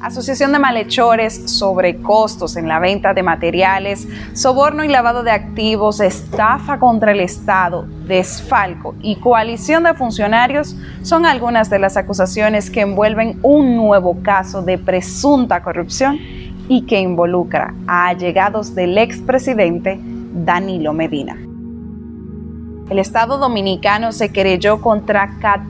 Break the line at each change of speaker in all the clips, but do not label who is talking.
Asociación de malhechores, sobrecostos en la venta de materiales, soborno y lavado de activos, estafa contra el Estado, desfalco y coalición de funcionarios son algunas de las acusaciones que envuelven un nuevo caso de presunta corrupción y que involucra a allegados del expresidente Danilo Medina. El Estado dominicano se querelló contra 14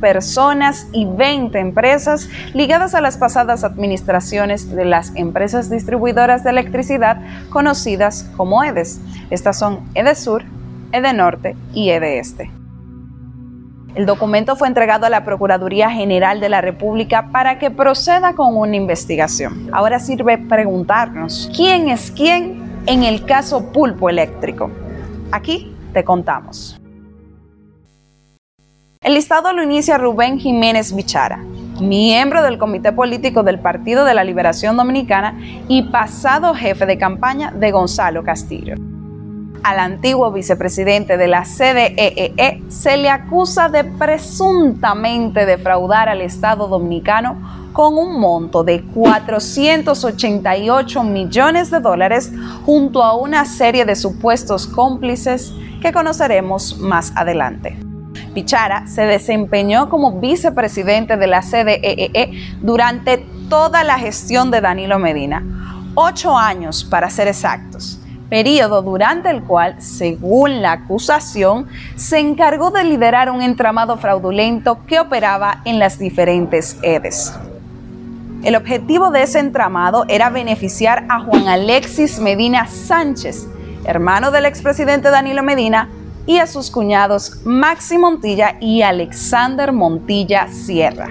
personas y 20 empresas ligadas a las pasadas administraciones de las empresas distribuidoras de electricidad conocidas como EDES. Estas son EDESUR, EDENORTE y EDESTE. El documento fue entregado a la Procuraduría General de la República para que proceda con una investigación. Ahora sirve preguntarnos, ¿quién es quién en el caso pulpo eléctrico? Aquí te contamos. El listado lo inicia Rubén Jiménez Bichara, miembro del Comité Político del Partido de la Liberación Dominicana y pasado jefe de campaña de Gonzalo Castillo. Al antiguo vicepresidente de la CDEE e se le acusa de presuntamente defraudar al Estado dominicano con un monto de 488 millones de dólares junto a una serie de supuestos cómplices que conoceremos más adelante. Pichara se desempeñó como vicepresidente de la CDEE e durante toda la gestión de Danilo Medina, ocho años para ser exactos, periodo durante el cual, según la acusación, se encargó de liderar un entramado fraudulento que operaba en las diferentes EDES. El objetivo de ese entramado era beneficiar a Juan Alexis Medina Sánchez, hermano del expresidente Danilo Medina, y a sus cuñados Maxi Montilla y Alexander Montilla Sierra.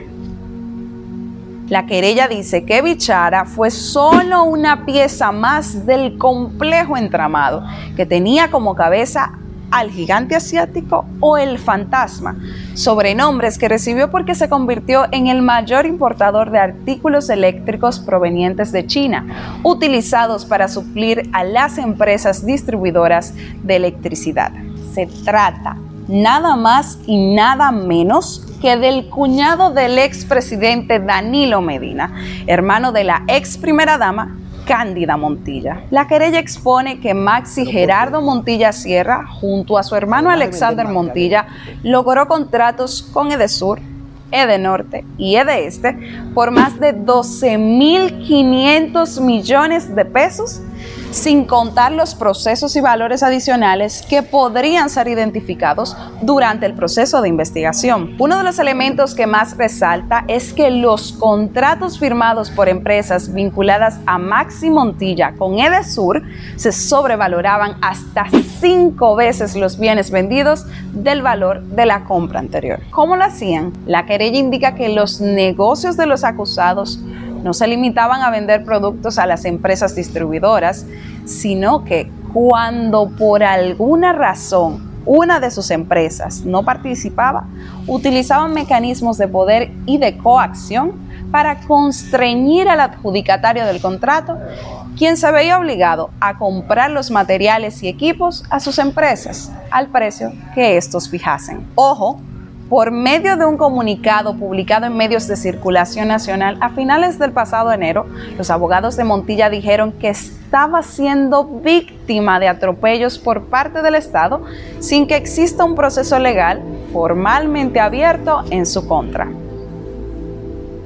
La querella dice que Bichara fue solo una pieza más del complejo entramado que tenía como cabeza al gigante asiático o el fantasma, sobrenombres que recibió porque se convirtió en el mayor importador de artículos eléctricos provenientes de China, utilizados para suplir a las empresas distribuidoras de electricidad se trata nada más y nada menos que del cuñado del expresidente Danilo Medina, hermano de la ex primera dama Cándida Montilla. La querella expone que Maxi Gerardo Montilla Sierra, junto a su hermano Alexander Montilla, logró contratos con Edesur, Edenorte y Edeeste por más de 12.500 millones de pesos sin contar los procesos y valores adicionales que podrían ser identificados durante el proceso de investigación. Uno de los elementos que más resalta es que los contratos firmados por empresas vinculadas a Maxi Montilla con Edesur se sobrevaloraban hasta cinco veces los bienes vendidos del valor de la compra anterior. ¿Cómo lo hacían? La querella indica que los negocios de los acusados no se limitaban a vender productos a las empresas distribuidoras, sino que cuando por alguna razón una de sus empresas no participaba, utilizaban mecanismos de poder y de coacción para constreñir al adjudicatario del contrato, quien se veía obligado a comprar los materiales y equipos a sus empresas al precio que estos fijasen. Ojo, por medio de un comunicado publicado en medios de circulación nacional a finales del pasado enero, los abogados de Montilla dijeron que estaba siendo víctima de atropellos por parte del Estado sin que exista un proceso legal formalmente abierto en su contra.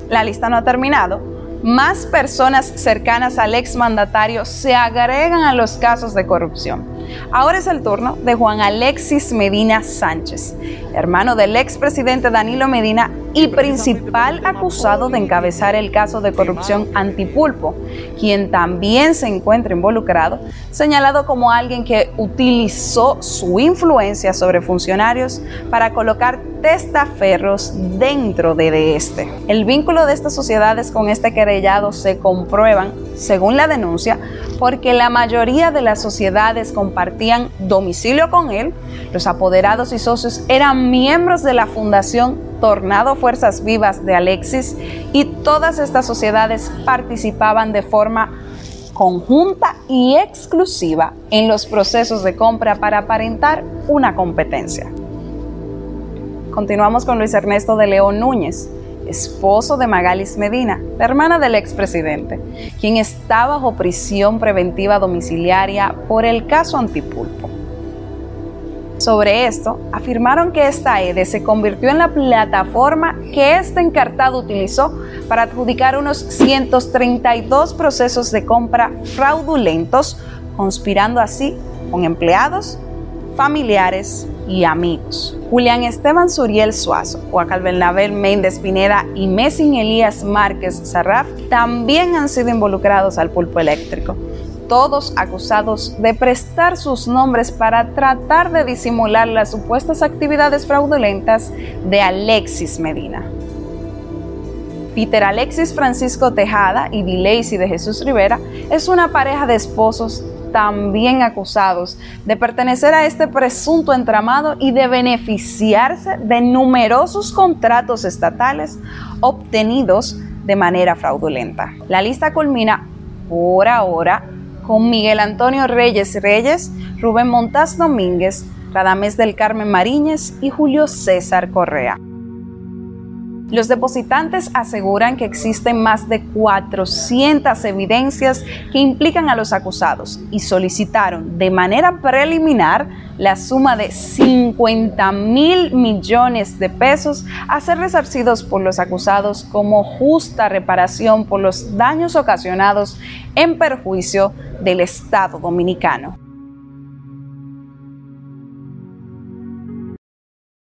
La lista no ha terminado. Más personas cercanas al exmandatario se agregan a los casos de corrupción. Ahora es el turno de Juan Alexis Medina Sánchez, hermano del expresidente Danilo Medina y principal acusado de encabezar el caso de corrupción antipulpo, quien también se encuentra involucrado, señalado como alguien que utilizó su influencia sobre funcionarios para colocar testaferros dentro de este. El vínculo de estas sociedades con este querellado se comprueban, según la denuncia, porque la mayoría de las sociedades compartían domicilio con él, los apoderados y socios eran miembros de la Fundación Tornado Fuerzas Vivas de Alexis y todas estas sociedades participaban de forma conjunta y exclusiva en los procesos de compra para aparentar una competencia. Continuamos con Luis Ernesto de León Núñez, esposo de Magalis Medina, la hermana del expresidente, quien está bajo prisión preventiva domiciliaria por el caso Antipulpo. Sobre esto, afirmaron que esta EDE se convirtió en la plataforma que este encartado utilizó para adjudicar unos 132 procesos de compra fraudulentos, conspirando así con empleados, familiares y amigos. Julián Esteban Suriel Suazo, Juacal Bernabel Méndez Pineda y Messin Elías Márquez Sarraf también han sido involucrados al pulpo eléctrico todos acusados de prestar sus nombres para tratar de disimular las supuestas actividades fraudulentas de Alexis Medina. Peter Alexis Francisco Tejada y Dileisi de Jesús Rivera es una pareja de esposos también acusados de pertenecer a este presunto entramado y de beneficiarse de numerosos contratos estatales obtenidos de manera fraudulenta. La lista culmina por ahora con Miguel Antonio Reyes Reyes, Rubén Montaz Domínguez, Radamés del Carmen Mariñez y Julio César Correa. Los depositantes aseguran que existen más de 400 evidencias que implican a los acusados y solicitaron de manera preliminar la suma de 50 mil millones de pesos a ser resarcidos por los acusados como justa reparación por los daños ocasionados en perjuicio del Estado dominicano.